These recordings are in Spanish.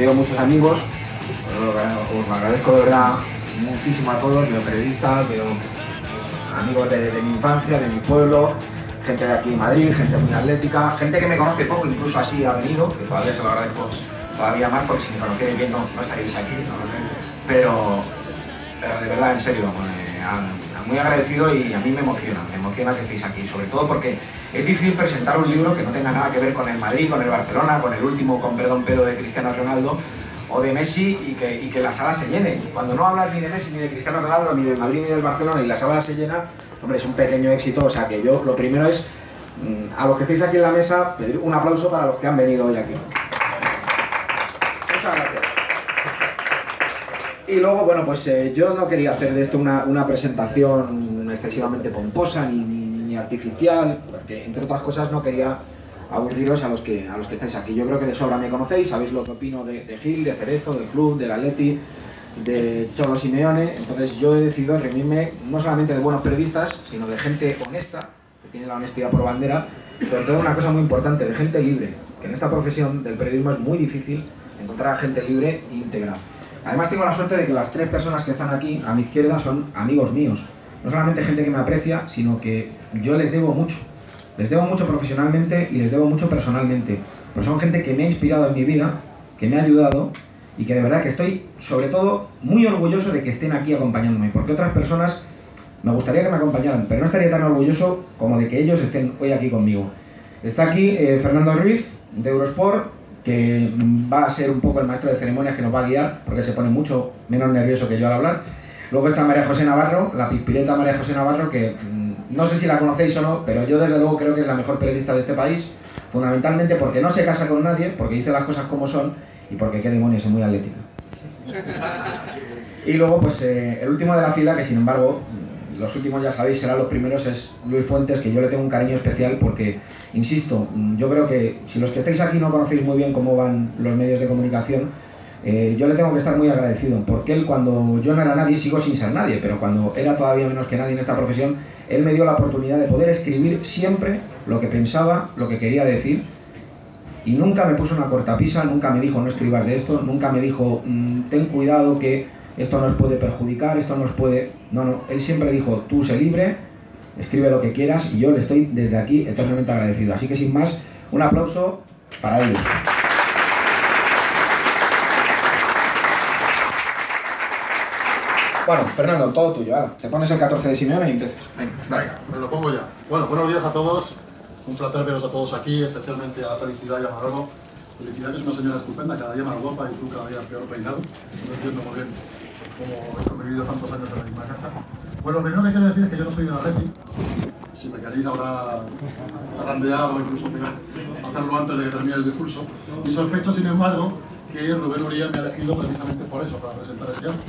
veo muchos amigos, os lo agradezco de verdad muchísimo a todos, veo periodistas, veo amigos de, mi infancia, de mi pueblo, gente de aquí en Madrid, gente muy atlética, gente que me conoce poco, incluso así ha venido, que todavía se lo agradezco todavía más, porque si me conocéis bien no, no estaréis aquí, pero, pero de verdad, en serio, muy agradecido y a mí me emociona, me emociona que estéis aquí, sobre todo porque es difícil presentar un libro que no tenga nada que ver con el Madrid, con el Barcelona, con el último, con perdón, pero de Cristiano Ronaldo o de Messi y que, y que la sala se llene. Cuando no hablas ni de Messi, ni de Cristiano Ronaldo, ni del Madrid, ni del Barcelona y la sala se llena, hombre, es un pequeño éxito. O sea que yo lo primero es, mm, a los que estáis aquí en la mesa, pedir un aplauso para los que han venido hoy aquí. Muchas gracias. Y luego, bueno, pues eh, yo no quería hacer de esto una, una presentación excesivamente pomposa ni, ni, artificial, porque entre otras cosas no quería aburriros a los que a los que estáis aquí. Yo creo que de sobra me conocéis, sabéis lo que opino de, Gil, de Cerezo, del club, del Atleti, de Cholo Simeone. Entonces yo he decidido reunirme no solamente de buenos periodistas, sino de gente honesta, que tiene la honestidad por bandera, pero todo una cosa muy importante, de gente libre, que en esta profesión del periodismo es muy difícil encontrar a gente libre e íntegra. Además tengo la suerte de que las tres personas que están aquí a mi izquierda son amigos míos. No solamente gente que me aprecia, sino que yo les debo mucho. Les debo mucho profesionalmente y les debo mucho personalmente. Pero son gente que me ha inspirado en mi vida, que me ha ayudado y que de verdad que estoy, sobre todo, muy orgulloso de que estén aquí acompañándome. Porque otras personas me gustaría que me acompañaran, pero no estaría tan orgulloso como de que ellos estén hoy aquí conmigo. Está aquí eh, Fernando Ruiz, de Eurosport, que va a ser un poco el maestro de ceremonias que nos va a guiar, porque se pone mucho menos nervioso que yo al hablar. Luego está María José Navarro, la pispireta María José Navarro, que mm, no sé si la conocéis o no, pero yo desde luego creo que es la mejor periodista de este país, fundamentalmente porque no se casa con nadie, porque dice las cosas como son y porque qué demonios es muy atlética. Y luego, pues eh, el último de la fila, que sin embargo los últimos ya sabéis, serán los primeros, es Luis Fuentes, que yo le tengo un cariño especial porque, insisto, yo creo que si los que estáis aquí no conocéis muy bien cómo van los medios de comunicación, eh, yo le tengo que estar muy agradecido, porque él cuando yo no era nadie, sigo sin ser nadie, pero cuando era todavía menos que nadie en esta profesión, él me dio la oportunidad de poder escribir siempre lo que pensaba, lo que quería decir, y nunca me puso una cortapisa, nunca me dijo no escribas de esto, nunca me dijo mm, ten cuidado que esto nos puede perjudicar, esto nos puede... No, no, él siempre dijo, tú sé libre, escribe lo que quieras y yo le estoy desde aquí eternamente agradecido. Así que sin más, un aplauso para ellos. Bueno, Fernando, todo tuyo. Ahora, te pones el 14 de Simeone y empiezas. Venga, me lo pongo ya. Bueno, buenos días a todos. Un placer veros a todos aquí, especialmente a Felicidad y a Marolo. Felicidad es una señora estupenda, cada día más guapa y tú cada día peor peinado. No entiendo muy bien como he convivido tantos años en la misma casa. Bueno, lo primero que quiero decir es que yo no soy de Atleti. Si me queréis ahora arrandear o incluso hacerlo antes de que termine el discurso. Y sospecho, sin embargo, que Rubén Uriel me ha elegido precisamente por eso, para presentar este acto.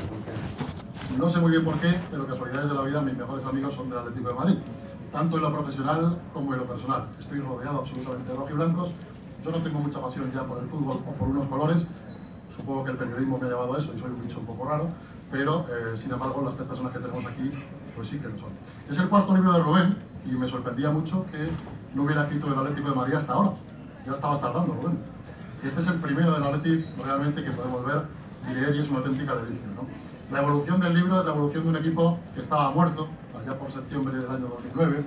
No sé muy bien por qué, pero casualidades de la vida, mis mejores amigos son del Atlético de Madrid. Tanto en lo profesional como en lo personal. Estoy rodeado absolutamente de rojiblancos. Yo no tengo mucha pasión ya por el fútbol o por unos colores, supongo que el periodismo me ha llevado a eso y soy un bicho un poco raro, pero eh, sin embargo las tres personas que tenemos aquí, pues sí que lo son. Es el cuarto libro de Rubén y me sorprendía mucho que no hubiera escrito el Atlético de María hasta ahora. Ya estaba tardando, Rubén. Este es el primero del Atlético realmente que podemos ver y leer y es una auténtica delicia. ¿no? La evolución del libro es la evolución de un equipo que estaba muerto allá por septiembre del año 2009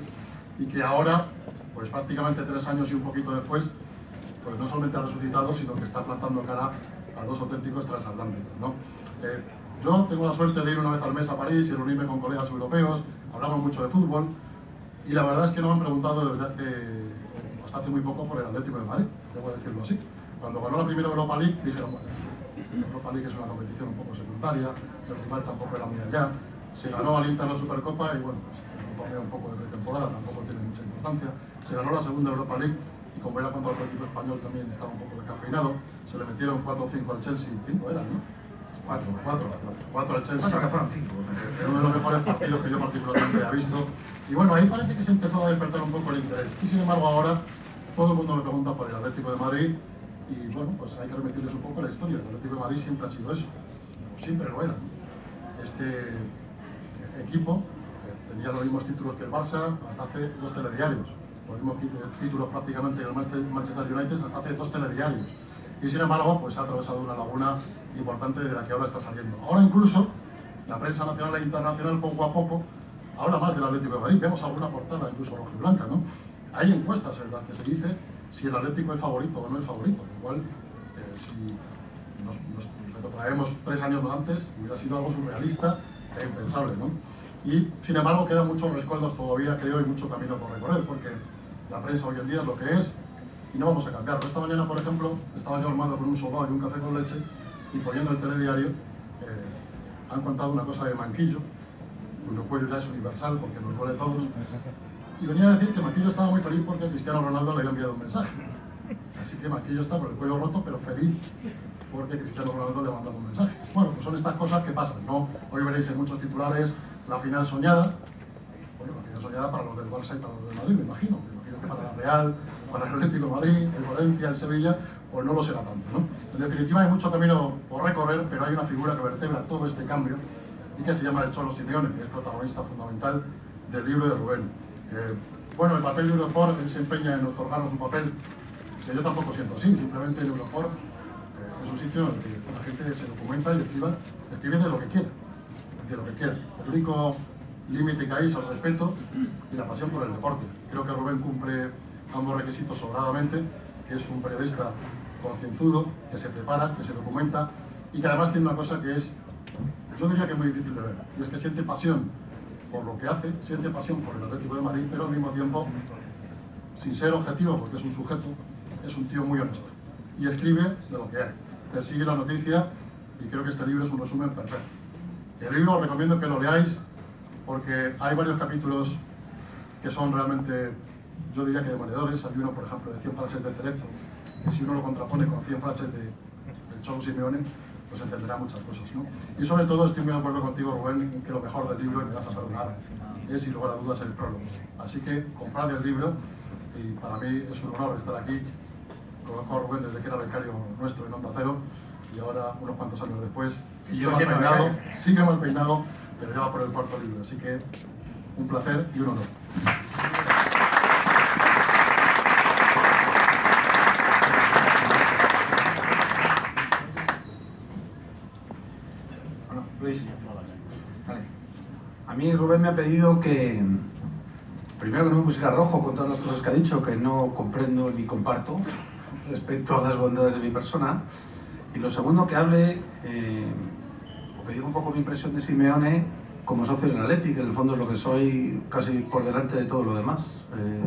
y que ahora, pues prácticamente tres años y un poquito después, pues no solamente ha resucitado, sino que está plantando cara a dos auténticos transatlánticos. ¿no? Eh, yo tengo la suerte de ir una vez al mes a París y reunirme con colegas europeos, hablamos mucho de fútbol, y la verdad es que no me han preguntado desde hace, hasta hace muy poco por el Atlético de Madrid, debo decirlo así. Cuando ganó la primera Europa League, dijeron, bueno, la Europa League es una competición un poco secundaria, el rival tampoco era muy allá, se ganó al Inter la Supercopa y bueno, pues, un torneo un poco de pretemporada, tampoco tiene mucha importancia, se ganó la segunda Europa League como era contra el equipo español también estaba un poco descafeinado, se le metieron 4 o 5 al Chelsea, 5 eran, ¿no? 4, 4, 4 al Chelsea. 4 que fueron 5. Uno de los mejores partidos que yo particularmente he visto. Y bueno, ahí parece que se empezó a despertar un poco el interés. Y sin embargo ahora todo el mundo me pregunta por el Atlético de Madrid y bueno, pues hay que remitirles un poco la historia. El Atlético de Madrid siempre ha sido eso, siempre lo era. Este equipo tenía los mismos títulos que el Barça hasta hace dos telediarios los mismos títulos prácticamente en el Manchester United hace dos telediarios. y sin embargo pues ha atravesado una laguna importante de la que ahora está saliendo. Ahora incluso la prensa nacional e internacional poco a poco habla más del Atlético de Madrid, vemos alguna portada incluso roja y blanca, ¿no? Hay encuestas en las que se dice si el Atlético es favorito o no es favorito, igual eh, si nos, nos retrotraemos tres años antes hubiera sido algo surrealista e impensable, ¿no? Y sin embargo quedan muchos rescoldos todavía, creo, y mucho camino por recorrer, porque la prensa hoy en día es lo que es y no vamos a cambiarlo. Esta mañana, por ejemplo, estaba yo armado con un sobao y un café con leche y poniendo el telediario, eh, han contado una cosa de Manquillo, cuyo cuello ya es universal porque nos duele todos, y venía a decir que Manquillo estaba muy feliz porque Cristiano Ronaldo le había enviado un mensaje. Así que Manquillo está por el cuello roto, pero feliz porque Cristiano Ronaldo le ha mandado un mensaje. Bueno, pues son estas cosas que pasan, ¿no? Hoy veréis en muchos titulares la final soñada, bueno, la final soñada para los del Barça y para los del Madrid, me imagino. La Real, para el Atlético de Madrid, el Valencia, el Sevilla, pues no lo será tanto, ¿no? En definitiva hay mucho camino por recorrer, pero hay una figura que vertebra todo este cambio y que se llama el Cholo Simeone, que es protagonista fundamental del libro de Rubén. Eh, bueno, el papel de Eurofor, él se empeña en otorgarnos un papel que yo tampoco siento así, simplemente el Eurofor eh, es un sitio en el que la gente se documenta y escriba, escribe de lo que quiera, de lo que quiera. El único límite que hay es el respeto y la pasión por el deporte. Creo que Rubén cumple ambos requisitos sobradamente, que es un periodista concienzudo, que se prepara, que se documenta y que además tiene una cosa que es, yo diría que es muy difícil de ver, y es que siente pasión por lo que hace, siente pasión por el Atlético de Madrid, pero al mismo tiempo, sin ser objetivo, porque es un sujeto, es un tío muy honesto. Y escribe de lo que hay, persigue la noticia y creo que este libro es un resumen perfecto. El libro os recomiendo que lo leáis porque hay varios capítulos que son realmente, yo diría que demoledores. Hay uno, por ejemplo, de 100 frases de Cerezo, que si uno lo contrapone con 100 frases de, de Cholo Simeone, pues entenderá muchas cosas. ¿no? Y sobre todo estoy muy de acuerdo contigo, Rubén, que lo mejor del libro, y me vas a perdonar, es, sin lugar a dudas, el prólogo. Así que comprad el libro, y para mí es un honor estar aquí. Conozco a Rubén desde que era becario nuestro en Onda Cero, y ahora, unos cuantos años después, sigue mal peinado, sigue mal peinado, pero ya va por el cuarto libro. Así que un placer y un honor. Bueno, Luis. A mí Rubén me ha pedido que, primero que no me pusiera rojo con todas las cosas que ha dicho, que no comprendo ni comparto respecto a las bondades de mi persona. Y lo segundo, que hable, eh, o que diga un poco mi impresión de Simeone como socio del Atleti, que en el fondo es lo que soy casi por delante de todo lo demás. Eh,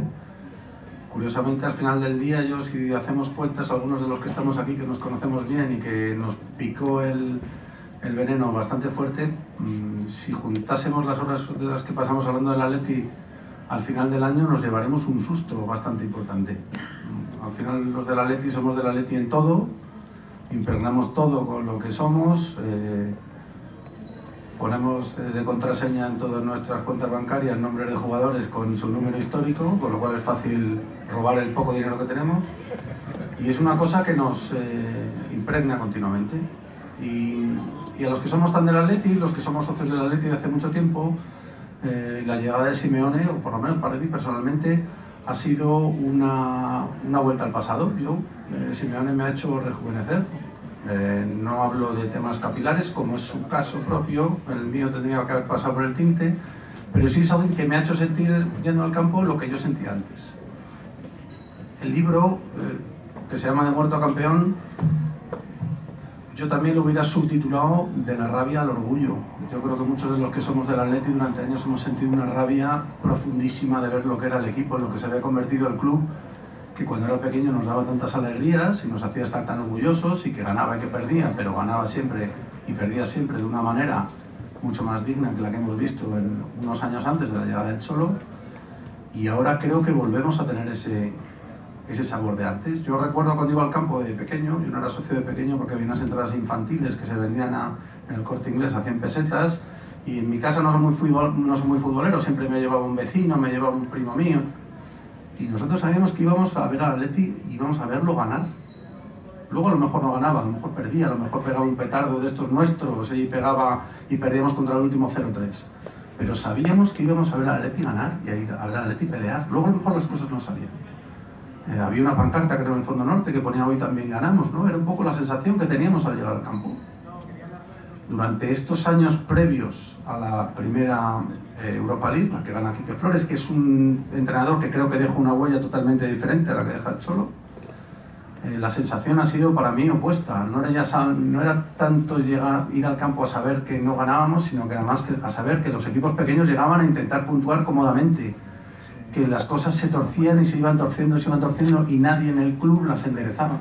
curiosamente, al final del día, yo si hacemos cuentas, algunos de los que estamos aquí, que nos conocemos bien y que nos picó el, el veneno bastante fuerte, mmm, si juntásemos las horas de las que pasamos hablando del Atleti al final del año, nos llevaremos un susto bastante importante. Al final los del Atleti somos del Atleti en todo, impregnamos todo con lo que somos, eh, ponemos eh, de contraseña en todas nuestras cuentas bancarias nombres de jugadores con su número histórico, con lo cual es fácil robar el poco dinero que tenemos. Y es una cosa que nos eh, impregna continuamente. Y, a los que somos tan del Atleti, los que somos socios del Atleti de hace mucho tiempo, eh, la llegada de Simeone, o por lo menos para mí personalmente, ha sido una, una vuelta al pasado. Yo, Simeone me ha hecho rejuvenecer. Eh, no hablo de temas capilares, como es su caso propio, el mío tendría que haber pasado por el tinte, pero sí es alguien que me ha hecho sentir, yendo al campo, lo que yo sentía antes. El libro, eh, que se llama De muerto a campeón, yo también lo hubiera subtitulado De la rabia al orgullo. Yo creo que muchos de los que somos del Atleti durante años hemos sentido una rabia profundísima de ver lo que era el equipo, en lo que se había convertido el club, que cuando era pequeño nos daba tantas alegrías y nos hacía estar tan orgullosos y que ganaba y que perdía, pero ganaba siempre y perdía siempre de una manera mucho más digna que la que hemos visto en unos años antes de la llegada del Cholo. Y ahora creo que volvemos a tener ese, ese sabor de antes. Yo recuerdo cuando iba al campo de pequeño, yo no era socio de pequeño porque había unas entradas infantiles que se vendían a, en el corte inglés a 100 pesetas y en mi casa no soy muy, futbol, no soy muy futbolero, siempre me llevaba un vecino, me llevaba un primo mío. Y nosotros sabíamos que íbamos a ver al Atleti y íbamos a verlo ganar. Luego a lo mejor no ganaba, a lo mejor perdía, a lo mejor pegaba un petardo de estos nuestros y pegaba y perdíamos contra el último 0-3. Pero sabíamos que íbamos a ver al Atleti ganar y a ir a ver al Atleti pelear. Luego a lo mejor las cosas no salían. Eh, había una pancarta, creo, en el Fondo Norte que ponía hoy también ganamos, ¿no? Era un poco la sensación que teníamos al llegar al campo. Durante estos años previos a la primera eh, Europa League, la que gana Quique Flores, que es un entrenador que creo que deja una huella totalmente diferente a la que deja el Cholo, eh, la sensación ha sido para mí opuesta. No era, ya, no era tanto llegar, ir al campo a saber que no ganábamos, sino que además a saber que los equipos pequeños llegaban a intentar puntuar cómodamente que las cosas se torcían y se iban torciendo y se iban torciendo y nadie en el club las enderezaba.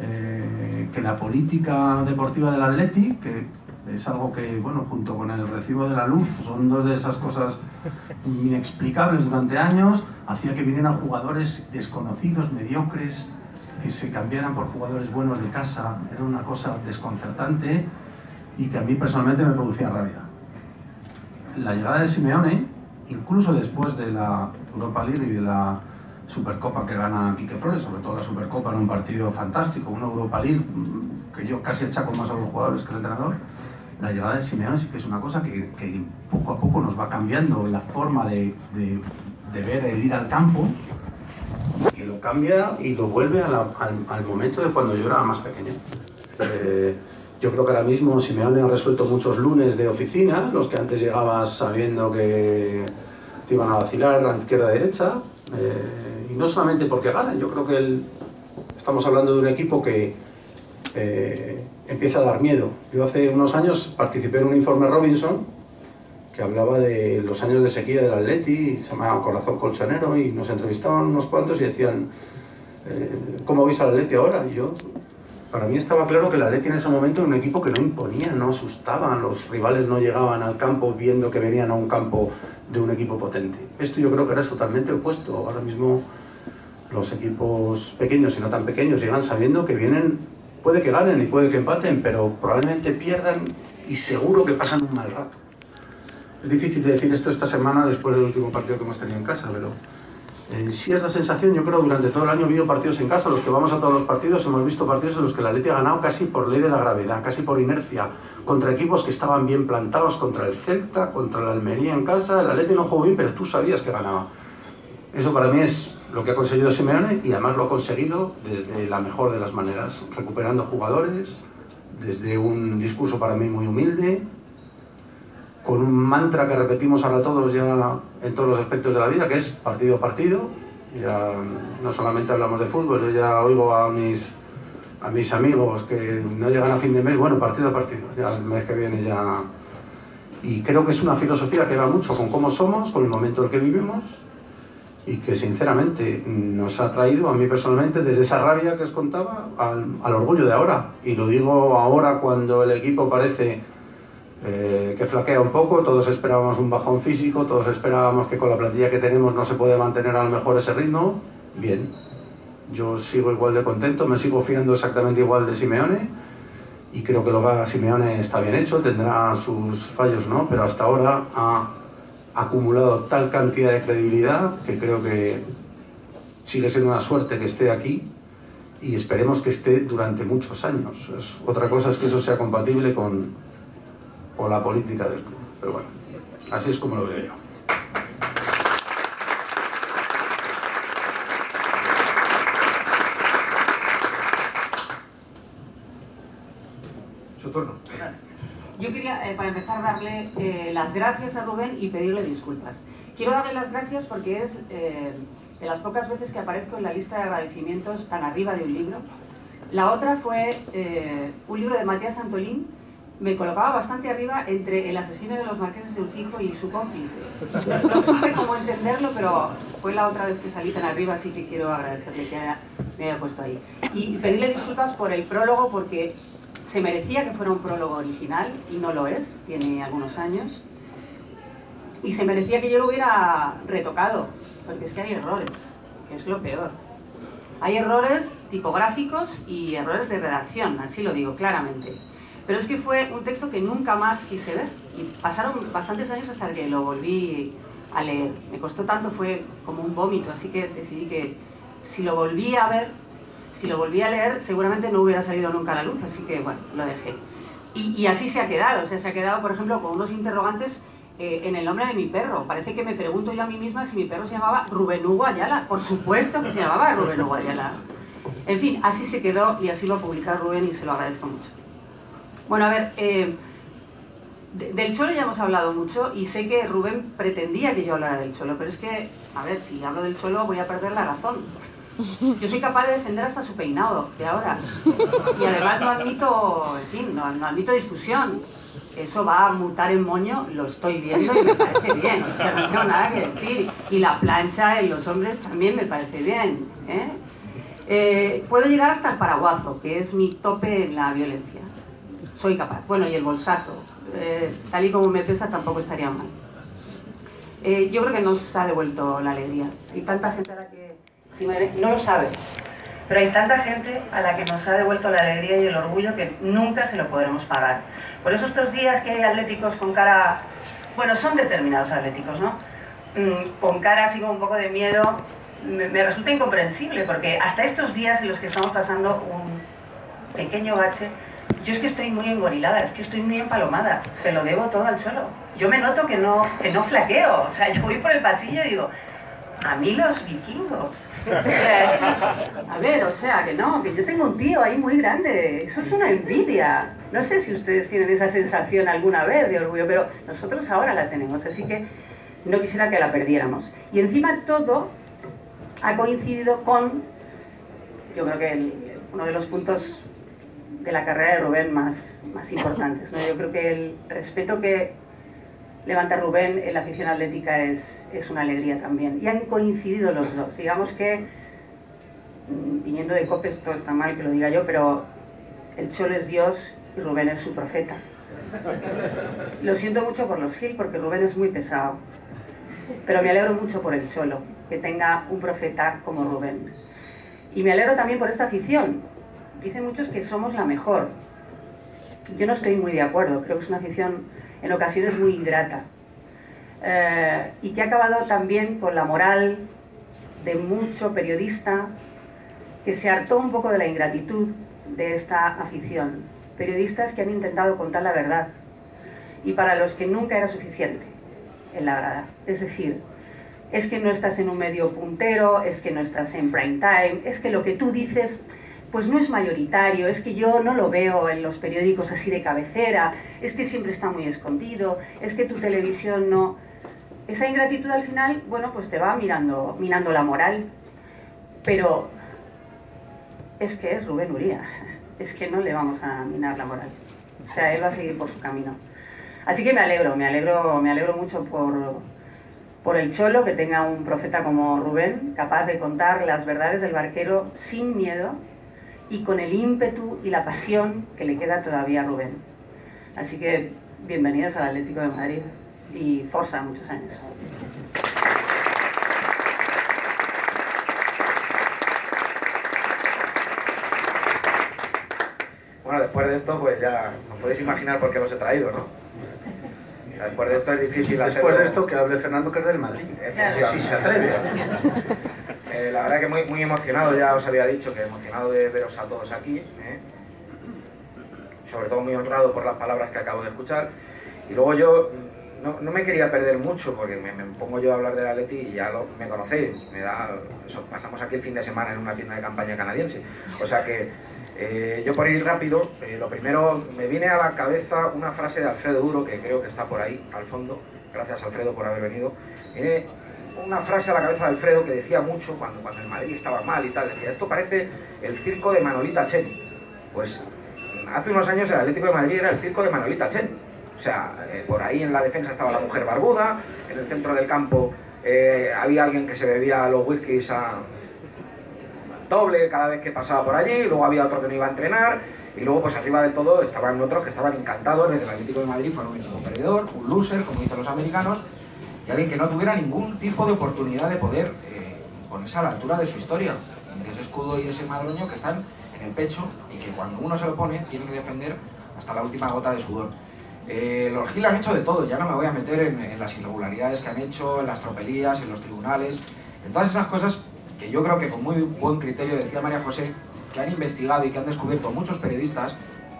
Eh, que la política deportiva del Atleti, que es algo que, bueno, junto con el recibo de la luz, son dos de esas cosas inexplicables durante años, hacía que vinieran jugadores desconocidos, mediocres, que se cambiaran por jugadores buenos de casa, era una cosa desconcertante y que a mí personalmente me producía rabia. La llegada de Simeone incluso después de la Europa League y de la Supercopa que gana Quique Flores, sobre todo la Supercopa en un partido fantástico, una Europa League mm, que yo casi echaco más a los jugadores que el entrenador, la llegada de Simeone sí que es una cosa que, poco a poco nos va cambiando la forma de, ver el ir al campo, que lo cambia y lo vuelve al, momento de cuando yo era más pequeño. Eh, yo creo que ahora mismo Simeone ha resuelto muchos lunes de oficina, los que antes llegabas sabiendo que te iban a vacilar a la izquierda derecha, eh, y no solamente porque ganan, yo creo que estamos hablando de un equipo que eh, empieza a dar miedo. Yo hace unos años participé en un informe Robinson que hablaba de los años de sequía del Atleti, se llamaba Corazón Colchonero, y nos entrevistaban unos cuantos y decían, eh, ¿cómo veis al Atleti ahora? Y yo para mí estaba claro que la Leti en ese momento era un equipo que no imponía, no asustaban, los rivales no llegaban al campo viendo que venían a un campo de un equipo potente. Esto yo creo que era totalmente opuesto. Ahora mismo los equipos pequeños y no tan pequeños llegan sabiendo que vienen, puede que ganen y puede que empaten, pero probablemente pierdan y seguro que pasan un mal rato. Es difícil decir esto esta semana después del último partido que hemos tenido en casa, pero eh, sí es la sensación, yo creo, durante todo el año he visto partidos en casa, los que vamos a todos los partidos, hemos visto partidos en los que la Leti ha ganado casi por ley de la gravedad, casi por inercia, contra equipos que estaban bien plantados, contra el Celta, contra la Almería en casa, el Atleti no jugó bien, pero tú sabías que ganaba. Eso para mí es lo que ha conseguido Simeone y además lo ha conseguido desde la mejor de las maneras, recuperando jugadores, desde un discurso para mí muy humilde, con un mantra que repetimos ahora todos ya en todos los aspectos de la vida, que es partido a partido. Ya no solamente hablamos de fútbol, yo ya oigo a mis, a mis amigos que no llegan a fin de mes, bueno, partido a partido, ya el mes que viene ya... Y creo que es una filosofía que va mucho con cómo somos, con el momento en el que vivimos, y que sinceramente nos ha traído a mí personalmente desde esa rabia que os contaba al, al orgullo de ahora. Y lo digo ahora cuando el equipo parece eh, que flaquea un poco, todos esperábamos un bajón físico, todos esperábamos que con la plantilla que tenemos no se puede mantener a lo mejor ese ritmo. Bien, yo sigo igual de contento, me sigo fiando exactamente igual de Simeone y creo que lo que haga Simeone está bien hecho, tendrá sus fallos, ¿no? Pero hasta ahora ha acumulado tal cantidad de credibilidad que creo que sigue siendo una suerte que esté aquí y esperemos que esté durante muchos años. otra cosa es que eso sea compatible con, o la política del club. Pero bueno, así es como lo veo yo. Su turno. Yo quería, eh, para empezar, darle eh, las gracias a Rubén y pedirle disculpas. Quiero darle las gracias porque es eh, de las pocas veces que aparezco en la lista de agradecimientos tan arriba de un libro. La otra fue un libro de Matías Antolín me colocaba bastante arriba entre el asesino de los marqueses de Urquijo y su cómplice. No, supe cómo entenderlo, pero fue la otra vez que salí tan arriba, así que quiero agradecerle que me haya puesto ahí. Y pedirle disculpas por el prólogo, porque se merecía que fuera un prólogo original, y no lo es, tiene algunos años. Y se merecía que yo lo hubiera retocado, porque es que hay errores, que es lo peor. Hay errores tipográficos y errores de redacción, así lo digo claramente. Pero es que fue un texto que nunca más quise ver. Y pasaron bastantes años hasta que lo volví a leer. Me costó tanto, fue como un vómito, así que decidí que si lo volví a ver, si lo volví a leer, seguramente no hubiera salido nunca a la luz, así que bueno, lo dejé. Y, así se ha quedado, o sea, se ha quedado, por ejemplo, con unos interrogantes eh, en el nombre de mi perro. Parece que me pregunto yo a mí misma si mi perro se llamaba Rubén Hugo Ayala. Por supuesto que se llamaba Rubén Hugo Ayala. En fin, así se quedó y así lo ha publicado Rubén y se lo agradezco mucho. Bueno, a ver, eh, del Cholo ya hemos hablado mucho y sé que Rubén pretendía que yo hablara del Cholo, pero es que, a ver, si hablo del Cholo voy a perder la razón. Yo soy capaz de defender hasta su peinado de ahora. Y además no admito, en fin, no, admito discusión. Eso va a mutar en moño, lo estoy viendo y me parece bien. O sea, no tengo nada que decir. Y la plancha en los hombres también me parece bien. ¿eh? Eh, puedo llegar hasta el paraguazo, que es mi tope en la violencia. Soy capaz. Bueno, y el bolsazo. Eh, tal y como me pesa, tampoco estaría mal. yo creo que nos ha devuelto la alegría. Hay tanta gente a la que no lo sabe. Pero hay tanta gente a la que nos ha devuelto la alegría y el orgullo que nunca se lo podremos pagar. Por eso estos días que hay atléticos con cara, bueno, son determinados atléticos, ¿no? Mm, con cara así como un poco de miedo, me, me resulta incomprensible, porque hasta estos días en los que estamos pasando un pequeño bache, yo es que estoy muy engorilada, es que estoy muy empalomada, se lo debo todo al suelo. Yo me noto que no, que no flaqueo, o sea, yo voy por el pasillo y digo, a mí los vikingos, a ver, o sea, que no, que yo tengo un tío ahí muy grande. Eso es una envidia. No sé si ustedes tienen esa sensación alguna vez de orgullo, pero nosotros ahora la tenemos, así que no quisiera que la perdiéramos. Y encima todo ha coincidido con, yo creo que uno de los puntos de la carrera de Rubén más, más importantes. Yo creo que el respeto que levanta Rubén en la afición atlética es es una alegría también. Y han coincidido los dos. Digamos que, mm, viniendo de Copes, todo está mal que lo diga yo, pero el Cholo es Dios y Rubén es su profeta. Lo siento mucho por los Gil, porque Rubén es muy pesado. Pero me alegro mucho por el Cholo, que tenga un profeta como Rubén. Y me alegro también por esta afición. Dicen muchos que somos la mejor. Yo no estoy muy de acuerdo, creo que es una afición en ocasiones muy ingrata eh, y que ha acabado también con la moral de mucho periodista que se hartó un poco de la ingratitud de esta afición. Periodistas que han intentado contar la verdad y para los que nunca era suficiente en la verdad. Es decir, es que no estás en un medio puntero, es que no estás en prime time, es que lo que tú dices pues no es mayoritario, es que yo no lo veo en los periódicos así de cabecera, es que siempre está muy escondido, es que tu televisión no esa ingratitud al final, bueno, pues te va mirando, mirando la moral. Pero es que es Rubén Uría, es que no le vamos a minar la moral. O sea, él va a seguir por su camino. Así que me alegro, me alegro, me alegro mucho por, por el cholo que tenga un profeta como Rubén, capaz de contar las verdades del barquero sin miedo y con el ímpetu y la pasión que le queda todavía a Rubén. Así que bienvenidos al Atlético de Madrid y Forza muchos años. Bueno, después de esto, pues ya os podéis imaginar por qué los he traído, ¿no? Después de esto es difícil Después de esto que hable Fernando que es del Madrid. Si se atreve. La verdad que muy, muy emocionado, ya os había dicho que emocionado de veros a todos aquí. ¿eh? Sobre todo muy honrado por las palabras que acabo de escuchar. Y luego yo no, no, me quería perder mucho porque me, pongo yo a hablar de Atleti y ya lo, me conocéis. Me da, pasamos aquí el fin de semana en una tienda de campaña canadiense. O sea que eh, yo por ir rápido, eh, lo primero me viene a la cabeza una frase de Alfredo Duro que creo que está por ahí al fondo. Gracias Alfredo por haber venido. Viene una frase a la cabeza de Alfredo que decía mucho cuando, cuando el Madrid estaba mal y tal. Decía, esto parece el circo de Manolita Chen. Pues hace unos años el Atlético de Madrid era el circo de Manolita Chen o sea, eh, por ahí en la defensa estaba la mujer barbuda, en el centro del campo eh, había alguien que se bebía los whiskies a doble cada vez que pasaba por allí, luego había otro que no iba a entrenar, y luego pues arriba del todo estaban otros que estaban encantados desde el Atlético de Madrid, fueron un equipo perdedor, un loser, como dicen los americanos, y alguien que no tuviera ningún tipo de oportunidad de poder eh, ponerse a la altura de su historia, entre ese escudo y ese madroño que están en el pecho y que cuando uno se lo pone tiene que defender hasta la última gota de sudor. Eh, los Gil han hecho de todo, ya no me voy a meter en, las irregularidades que han hecho, en las tropelías, en los tribunales, en todas esas cosas que yo creo que con muy buen criterio, decía María José, que han investigado y que han descubierto muchos periodistas,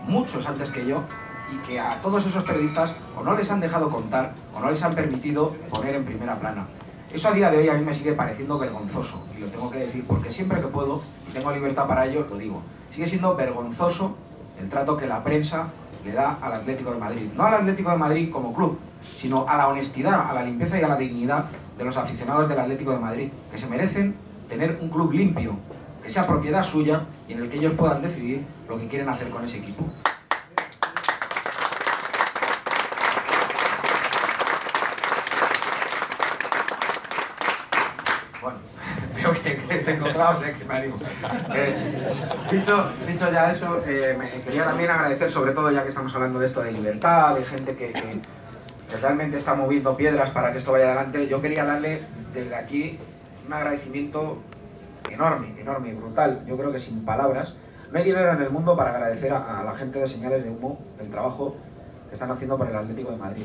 muchos antes que yo, y que a todos esos periodistas o no les han dejado contar o no les han permitido poner en primera plana. Eso a día de hoy a mí me sigue pareciendo vergonzoso, y lo tengo que decir, porque siempre que puedo, y tengo libertad para ello, lo digo. Sigue siendo vergonzoso el trato que la prensa le da al Atlético de Madrid. No al Atlético de Madrid como club, sino a la honestidad, a la limpieza y a la dignidad de los aficionados del Atlético de Madrid, que se merecen tener un club limpio, que sea propiedad suya y en el que ellos puedan decidir lo que quieren hacer con ese equipo. Bueno, veo que, clavos, eh, que me animo. Eh, dicho, dicho ya eso, eh, me quería también agradecer, sobre todo ya que estamos hablando de esto de libertad, de gente que, que, que realmente está moviendo piedras para que esto vaya adelante, yo quería darle desde aquí un agradecimiento enorme, enorme, brutal, yo creo que sin palabras. No hay dinero en el mundo para agradecer a, a la gente de Señales de Humo el trabajo que están haciendo por el Atlético de Madrid.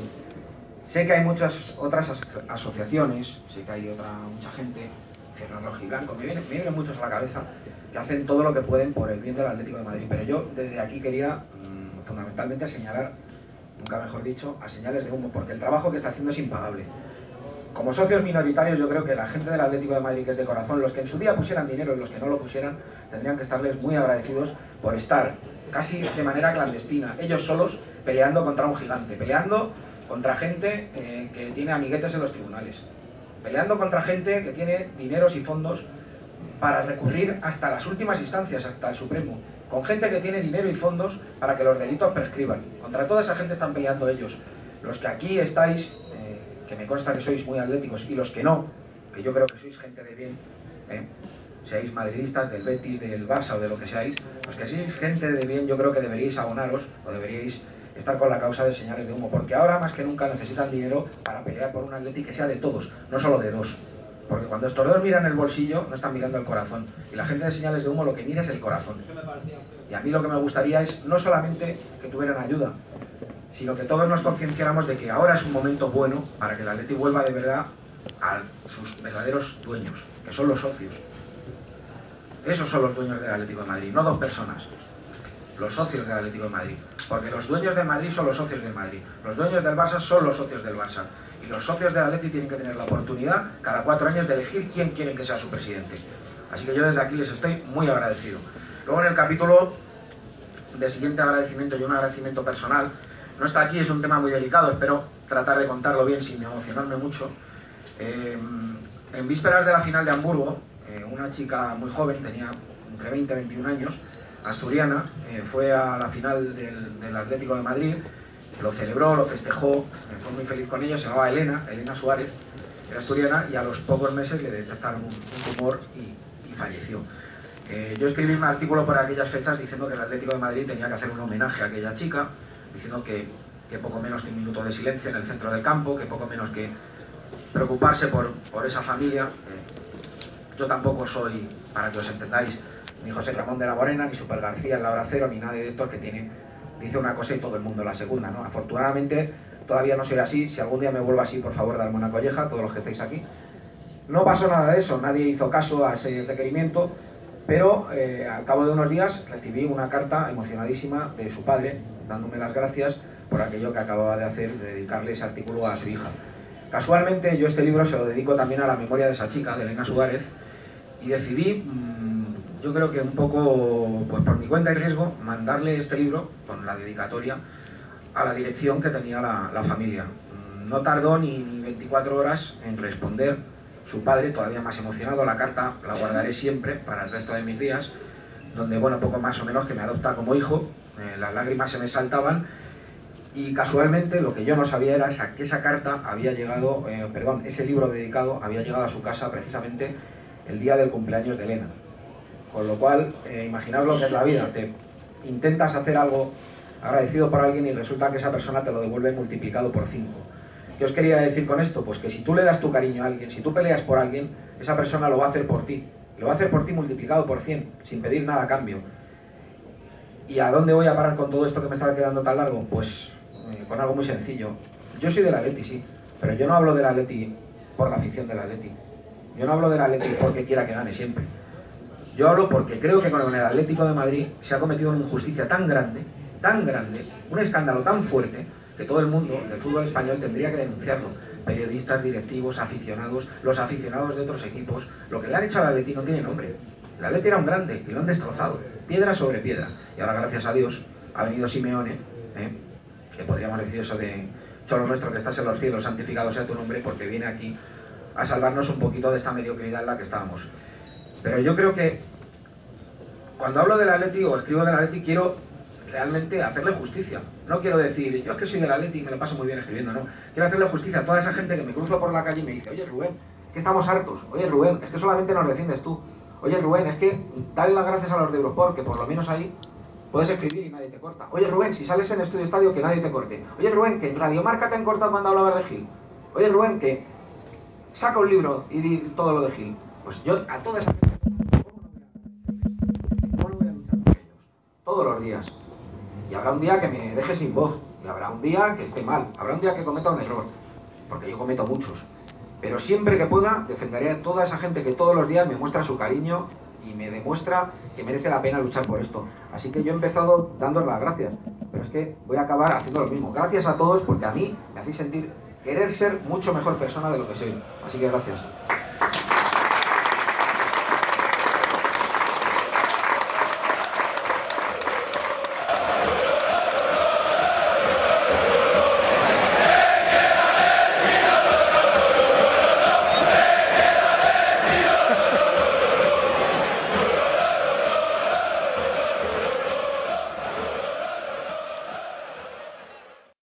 Sé que hay muchas otras as asociaciones, sé que hay otra mucha gente, Y Blanco, me vienen, me vienen muchos a la cabeza, que hacen todo lo que pueden por el bien del Atlético de Madrid. Pero yo desde aquí quería mmm, fundamentalmente señalar, nunca mejor dicho, a señales de humo, porque el trabajo que está haciendo es impagable. Como socios minoritarios yo creo que la gente del Atlético de Madrid que es de corazón, los que en su día pusieran dinero y los que no lo pusieran, tendrían que estarles muy agradecidos por estar casi de manera clandestina, ellos solos peleando contra un gigante, peleando contra gente eh, que tiene amiguetes en los tribunales, peleando contra gente que tiene dineros y fondos para recurrir hasta las últimas instancias, hasta el Supremo, con gente que tiene dinero y fondos para que los delitos prescriban. Contra toda esa gente están peleando ellos. Los que aquí estáis, eh, que me consta que sois muy atléticos, y los que no, que yo creo que sois gente de bien, eh, seáis madridistas del Betis, del Barça o de lo que seáis, los que sois gente de bien, yo creo que deberíais abonaros o deberíais estar con la causa de señales de humo, porque ahora más que nunca necesitan dinero para pelear por un Atleti que sea de todos, no solo de dos. Porque cuando estos dos miran el bolsillo, no están mirando el corazón. Y la gente de señales de humo lo que mira es el corazón. Y a mí lo que me gustaría es no solamente que tuvieran ayuda, sino que todos nos concienciáramos de que ahora es un momento bueno para que el Atleti vuelva de verdad a sus verdaderos dueños, que son los socios. Esos son los dueños del Atlético de Madrid, no dos personas los socios del Atlético de Madrid. Porque los dueños de Madrid son los socios del Madrid. Los dueños del Barça son los socios del Barça. Y los socios del Atlético tienen que tener la oportunidad cada cuatro años de elegir quién quieren que sea su presidente. Así que yo desde aquí les estoy muy agradecido. Luego en el capítulo de siguiente agradecimiento y un agradecimiento personal, no está aquí, es un tema muy delicado, espero tratar de contarlo bien sin emocionarme mucho. Eh, en vísperas de la final de Hamburgo, eh, una chica muy joven, tenía entre 20 y 21 años, asturiana, eh, fue a la final del, del, Atlético de Madrid, lo celebró, lo festejó, fue muy feliz con ello, se llamaba Elena, Elena Suárez, era asturiana y a los pocos meses le detectaron un, un tumor y, falleció. Eh, yo escribí un artículo por aquellas fechas diciendo que el Atlético de Madrid tenía que hacer un homenaje a aquella chica, diciendo que, que poco menos que un minuto de silencio en el centro del campo, que poco menos que preocuparse por, por esa familia. yo tampoco soy, para que os entendáis, ni José Ramón de la Morena, ni Super García en la hora cero, ni nadie de estos que tiene, dice una cosa y todo el mundo la segunda, ¿no? Afortunadamente todavía no soy así, si algún día me vuelvo así, por favor, darme una colleja, todos los que estáis aquí. No pasó nada de eso, nadie hizo caso a ese requerimiento, pero eh, al cabo de unos días recibí una carta emocionadísima de su padre, dándome las gracias por aquello que acababa de hacer, de dedicarle ese artículo a su hija. Casualmente yo este libro se lo dedico también a la memoria de esa chica, de Elena Suárez, y decidí mmm, yo creo que un poco, pues por mi cuenta y riesgo, mandarle este libro con la dedicatoria a la dirección que tenía la, familia. No tardó ni, ni, 24 horas en responder su padre, todavía más emocionado, la carta la guardaré siempre para el resto de mis días, donde, bueno, poco más o menos que me adopta como hijo, eh, las lágrimas se me saltaban y casualmente lo que yo no sabía era esa, que esa carta había llegado, eh, perdón, ese libro dedicado había llegado a su casa precisamente el día del cumpleaños de Elena. Con lo cual, eh, lo que es la vida. Te intentas hacer algo agradecido por alguien y resulta que esa persona te lo devuelve multiplicado por 5. ¿Qué os quería decir con esto? Pues que si tú le das tu cariño a alguien, si tú peleas por alguien, esa persona lo va a hacer por ti. Lo va a hacer por ti multiplicado por 100, sin pedir nada a cambio. ¿Y a dónde voy a parar con todo esto que me estaba quedando tan largo? Pues eh, con algo muy sencillo. Yo soy del Atleti, sí, pero yo no hablo del Atleti por la afición del Atleti. Yo no hablo del Atleti porque quiera que gane siempre. Yo hablo porque creo que con el Atlético de Madrid se ha cometido una injusticia tan grande, tan grande, un escándalo tan fuerte, que todo el mundo del fútbol español tendría que denunciarlo. Periodistas, directivos, aficionados, los aficionados de otros equipos. Lo que le han hecho al Atleti no tiene nombre. El Atleti era un grande y lo han destrozado, piedra sobre piedra. Y ahora, gracias a Dios, ha venido Simeone, ¿eh? que podríamos decir eso de Cholo nuestro que estás en los cielos, santificado sea tu nombre, porque viene aquí a salvarnos un poquito de esta mediocridad en la que estábamos. Pero yo creo que cuando hablo del Atleti o escribo del Atleti quiero realmente hacerle justicia. No quiero decir, yo es que soy del Atleti y me lo paso muy bien escribiendo, no. Quiero hacerle justicia a toda esa gente que me cruzo por la calle y me dice, oye Rubén, que estamos hartos. Oye Rubén, es que solamente nos defiendes tú. Oye Rubén, es que dale las gracias a los de Europort, que por lo menos ahí puedes escribir y nadie te corta. Oye Rubén, si sales en Estudio Estadio, que nadie te corte. Oye Rubén, que en Radio Marca te han cortado cuando hablaba de Gil. Oye Rubén, que saca un libro y di todo lo de Gil. Pues yo a toda esa gente, Todos los días. Y habrá un día que me deje sin voz. Y habrá un día que esté mal. Habrá un día que cometa un error. Porque yo cometo muchos. Pero siempre que pueda, defenderé a toda esa gente que todos los días me muestra su cariño y me demuestra que merece la pena luchar por esto. Así que yo he empezado dándos las gracias. Pero es que voy a acabar haciendo lo mismo. Gracias a todos porque a mí me hacéis sentir querer ser mucho mejor persona de lo que soy. Así que gracias.